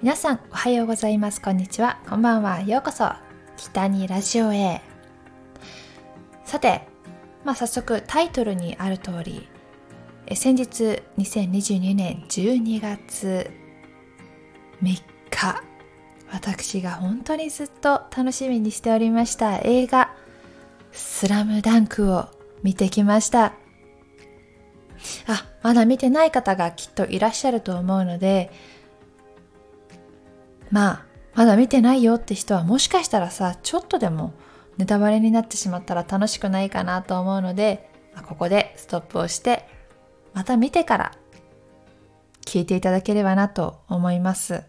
皆さんおはようございます。こんにちは。こんばんは。ようこそ。北にラジオへ。さて、まあ、早速タイトルにある通りえ先日2022年12月3日私が本当にずっと楽しみにしておりました映画「スラムダンクを見てきました。あまだ見てない方がきっといらっしゃると思うのでまあまだ見てないよって人はもしかしたらさちょっとでもネタバレになってしまったら楽しくないかなと思うので、ここでストップをしてまた見てから聞いていただければなと思います。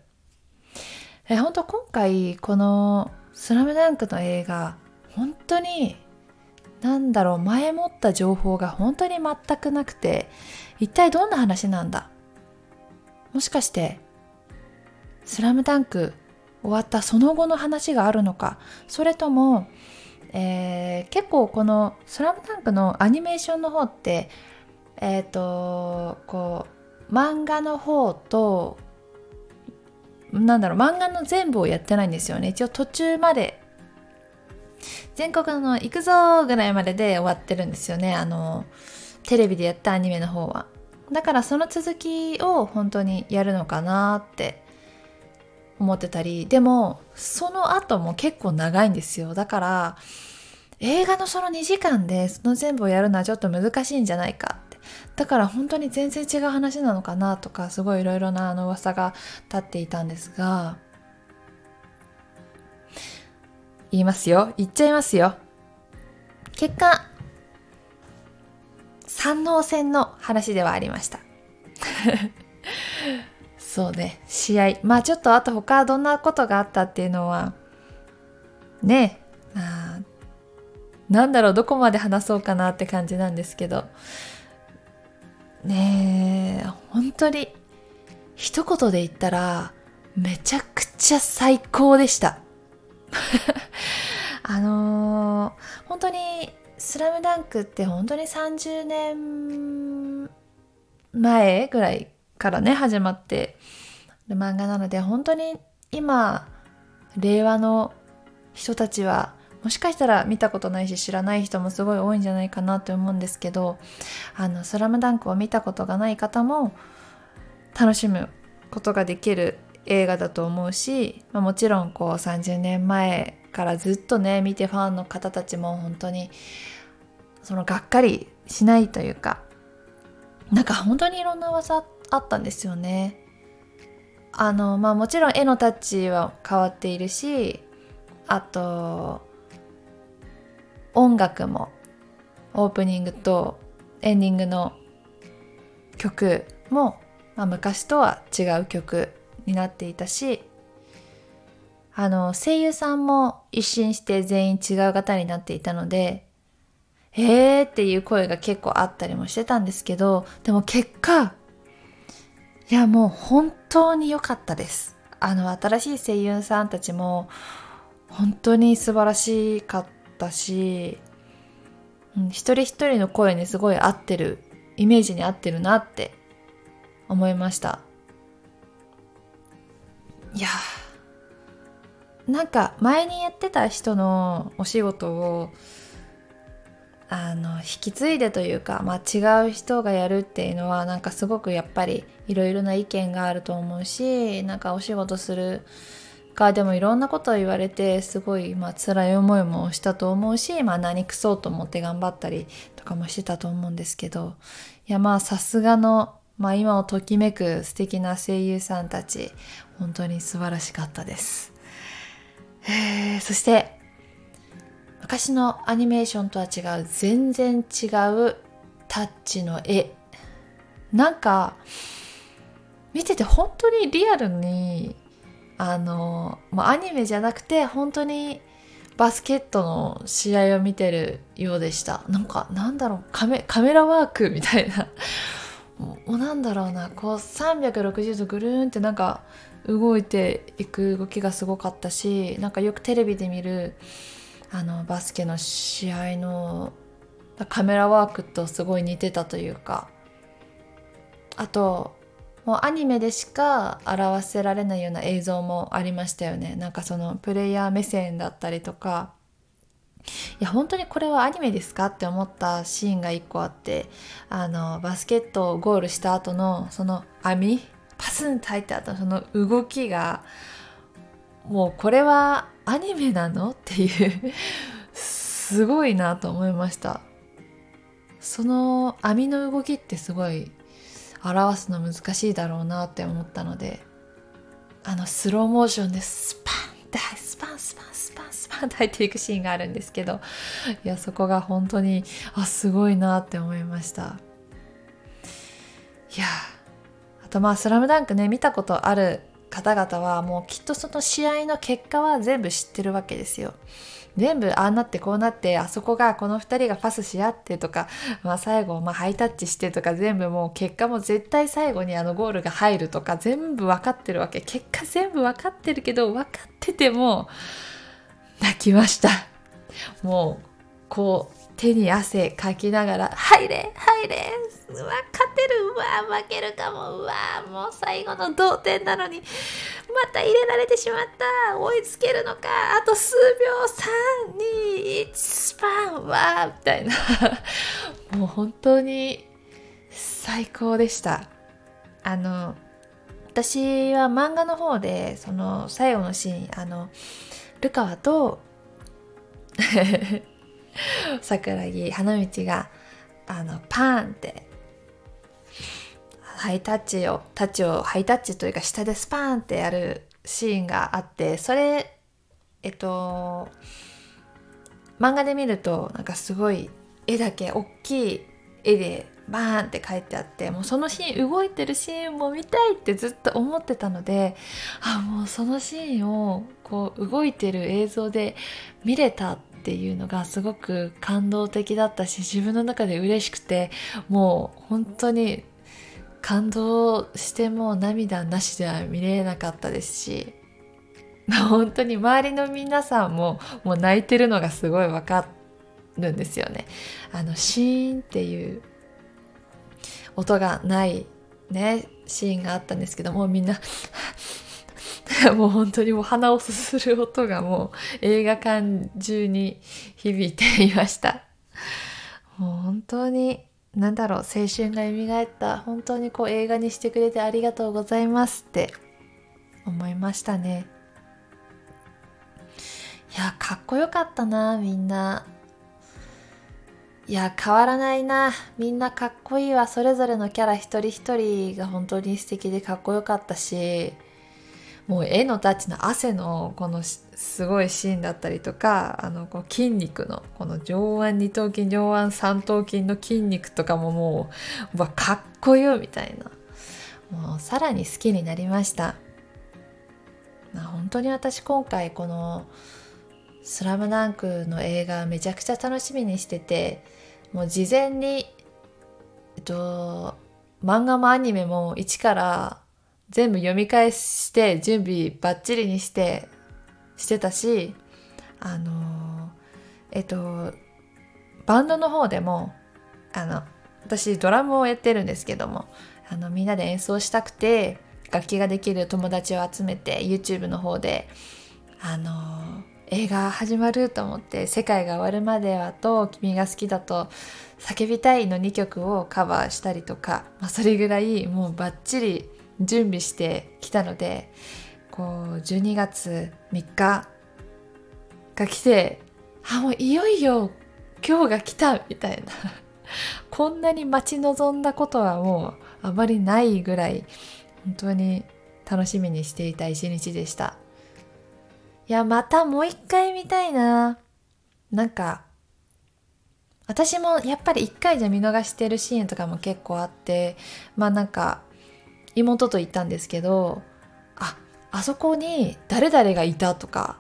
え本当今回この「スラムダンクの映画本当になんだろう前もった情報が本当に全くなくて一体どんな話なんだ？もしかしてスラムダンク終わったその後の話があるのかそれとも、えー、結構この「スラムダンクのアニメーションの方ってえっ、ー、とこう漫画の方となんだろう漫画の全部をやってないんですよね。一応途中まで全国の行くぞぐらいまでで終わってるんですよね。あのテレビでやったアニメの方は。だからその続きを本当にやるのかなって思ってたりでもその後も結構長いんですよ。だから映画のその2時間でその全部をやるのはちょっと難しいんじゃないかって。だから本当に全然違う話なのかなとかすごいいろいろなあの噂が立っていたんですが言いますよ。言っちゃいますよ。結果三能戦の話ではありました。そうね、試合。まあちょっとあと他どんなことがあったっていうのは、ねあなんだろう、どこまで話そうかなって感じなんですけど、ねえ、本当に、一言で言ったら、めちゃくちゃ最高でした。あのー、本当に、スラムダンクって本当に30年前ぐらいからね始まって。る漫画なので本当に今令和の人たちはもしかしたら見たことないし知らない人もすごい多いんじゃないかなって思うんですけどあの「スラムダンクを見たことがない方も楽しむことができる映画だと思うし、まあ、もちろんこう30年前からずっとね見てファンの方たちも本当にそのがっかりしないというかなんか本当にいろんな噂あっあったんですよね。あのまあもちろん絵のタッチは変わっているしあと音楽もオープニングとエンディングの曲も、まあ、昔とは違う曲になっていたしあの声優さんも一新して全員違う方になっていたので「えー」っていう声が結構あったりもしてたんですけどでも結果いやもう本当に良かったです。あの新しい声優さんたちも本当に素晴らしかったし、うん、一人一人の声にすごい合ってるイメージに合ってるなって思いました。いやなんか前にやってた人のお仕事をあの引き継いでというか、まあ、違う人がやるっていうのはなんかすごくやっぱりいろいろな意見があると思うしなんかお仕事する側でもいろんなことを言われてすごいまあ辛い思いもしたと思うし、まあ、何くそうと思って頑張ったりとかもしてたと思うんですけどいやまあさすがの、まあ、今をときめく素敵な声優さんたち本当に素晴らしかったです。えそして昔のアニメーションとは違う全然違うタッチの絵。なんか見てて本当にリアルにあの、ま、アニメじゃなくて本当にバスケットの試合を見てるようでした。なんかなんだろうカメカメラワークみたいな。もうなんだろうなこう360度ぐるーんってなんか動いていく動きがすごかったしなんかよくテレビで見るあのバスケの試合のカメラワークとすごい似てたというか。あともうアニメでしか表せられないような映像もありましたよね。なんかそのプレイヤー目線だったりとか。いや本当にこれはアニメですかって思ったシーンが1個あって。あのバスケットをゴールした後のその網パスンと入った後のその動きがもうこれはアニメなの？っていう。すごいなと思いました。その網の動きってすごい表すの難しいだろうなって思ったのであのスローモーションでスパンってスパンスパンスパンスパンって入っていくシーンがあるんですけどいやそこが本当にあすごいなって思いました。いやあとまあ「スラムダンクね見たことある方々はもうきっとその試合の結果は全部知ってるわけですよ。全部ああなってこうなってあそこがこの2人がパスし合ってとか、まあ、最後、まあ、ハイタッチしてとか全部もう結果も絶対最後にあのゴールが入るとか全部分かってるわけ結果全部分かってるけど分かってても泣きましたもうこう手に汗かきながら「入れ入れうわ勝てる。うわ負けるかも。うわもう最後の同点なのに。また入れられてしまった。追いつけるのか。あと数秒。321スパン。わみたいな。もう本当に最高でした。あの私は漫画の方でその最後のシーンあのルカワと 桜木花道があのパーンって。ハイタッチをタッチをハイタッチというか下でスパーンってやるシーンがあってそれえっと漫画で見るとなんかすごい絵だけ大きい絵でバーンって書いてあってもうそのシーン動いてるシーンも見たいってずっと思ってたのであもうそのシーンをこう動いてる映像で見れたっていうのがすごく感動的だったし自分の中で嬉しくてもう本当に感動してもう涙なしでは見れなかったですし本当に周りの皆さんももう泣いてるのがすごいわかるんですよね。あのシーンっていう音がないねシーンがあったんですけどもみんな もう本当にもう鼻をすする音がもう映画館中に響いていました。もう本当に何だろう青春が蘇った本当にこう映画にしてくれてありがとうございますって思いましたね。いやかっこよかったなみんな。いや変わらないなみんなかっこいいわそれぞれのキャラ一人一人が本当に素敵でかっこよかったしもう絵のタッチの汗のこのすごいシーンだったりとかあのこう筋肉のこの上腕二頭筋上腕三頭筋の筋肉とかももうわかっこよみたいな。もうさらに好きになりました。まあ本当に私今回この「スラムダンクの映画めちゃくちゃ楽しみにしててもう事前にえっと漫画もアニメも一から全部読み返して準備バッチリにしてしてたしあのえっとバンドの方でもあの私ドラムをやってるんですけどもあのみんなで演奏したくて楽器ができる友達を集めて YouTube の方であの映画始まると思って「世界が終わるまでは」と「君が好きだと叫びたい」の2曲をカバーしたりとか、まあ、それぐらいもうバッチリ準備してきたのでこう12月3日が来てあもういよいよ今日が来たみたいな。こんなに待ち望んだことはもうあまりないぐらい本当に楽しみにしていた一日でした。いやまたもう一回見たいな。なんか私もやっぱり一回じゃ見逃してるシーンとかも結構あってまあなんか妹と行ったんですけどああそこに誰々がいたとか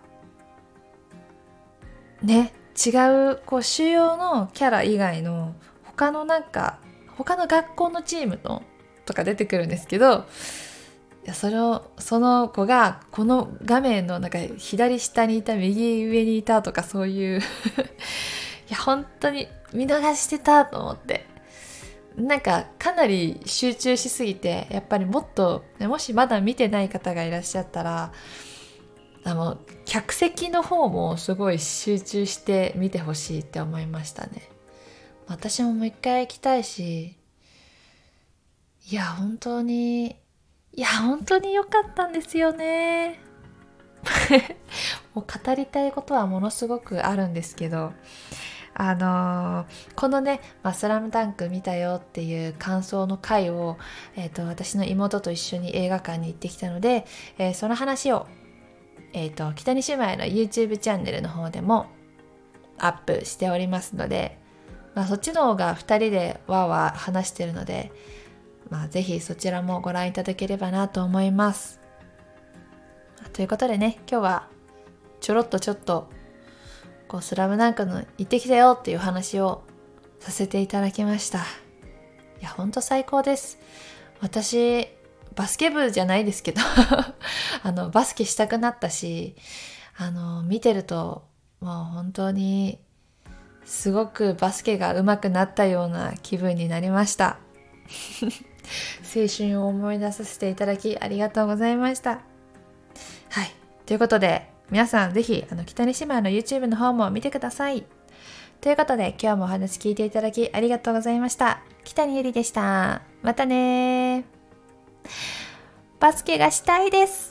ね違うこう主要のキャラ以外の他のなんか他の学校のチームのとか出てくるんですけどいやそのその子がこの画面のなんか左下にいた右上にいたとかそういう いや本当に見逃してたと思って。なんかかなり集中しすぎてやっぱりもっともしまだ見てない方がいらっしゃったらあの客席の方もすごい集中して見てほしいって思いましたね。私ももう一回行きたいしいや本当にいや本当に良かったんですよね。もう語りたいことはものすごくあるんですけどあのー、このね「まあ、スラムダンク見たよ」っていう感想の回を、えーと、私の妹と一緒に映画館に行ってきたので、えー、その話を、えーと、北西姉妹の YouTube チャンネルの方でもアップしておりますので、まあ、そっちの方が2人でわーわー話してるので、まあ、ぜひそちらもご覧いただければなと思います。ということでね今日はちょろっとちょっとこうスラムダンクの行ってきたよっていう話をさせていただきました。いやほんと最高です。私バスケ部じゃないですけど あのバスケしたくなったしあの見てるともう本当にすごくバスケが上手くなったような気分になりました。青春を思い出させていただきありがとうございました。はい。ということで皆さんぜひあの北西姉妹の YouTube の方も見てください。ということで今日もお話聞いていただきありがとうございました。北にゆりでした。またねバスケがしたいです。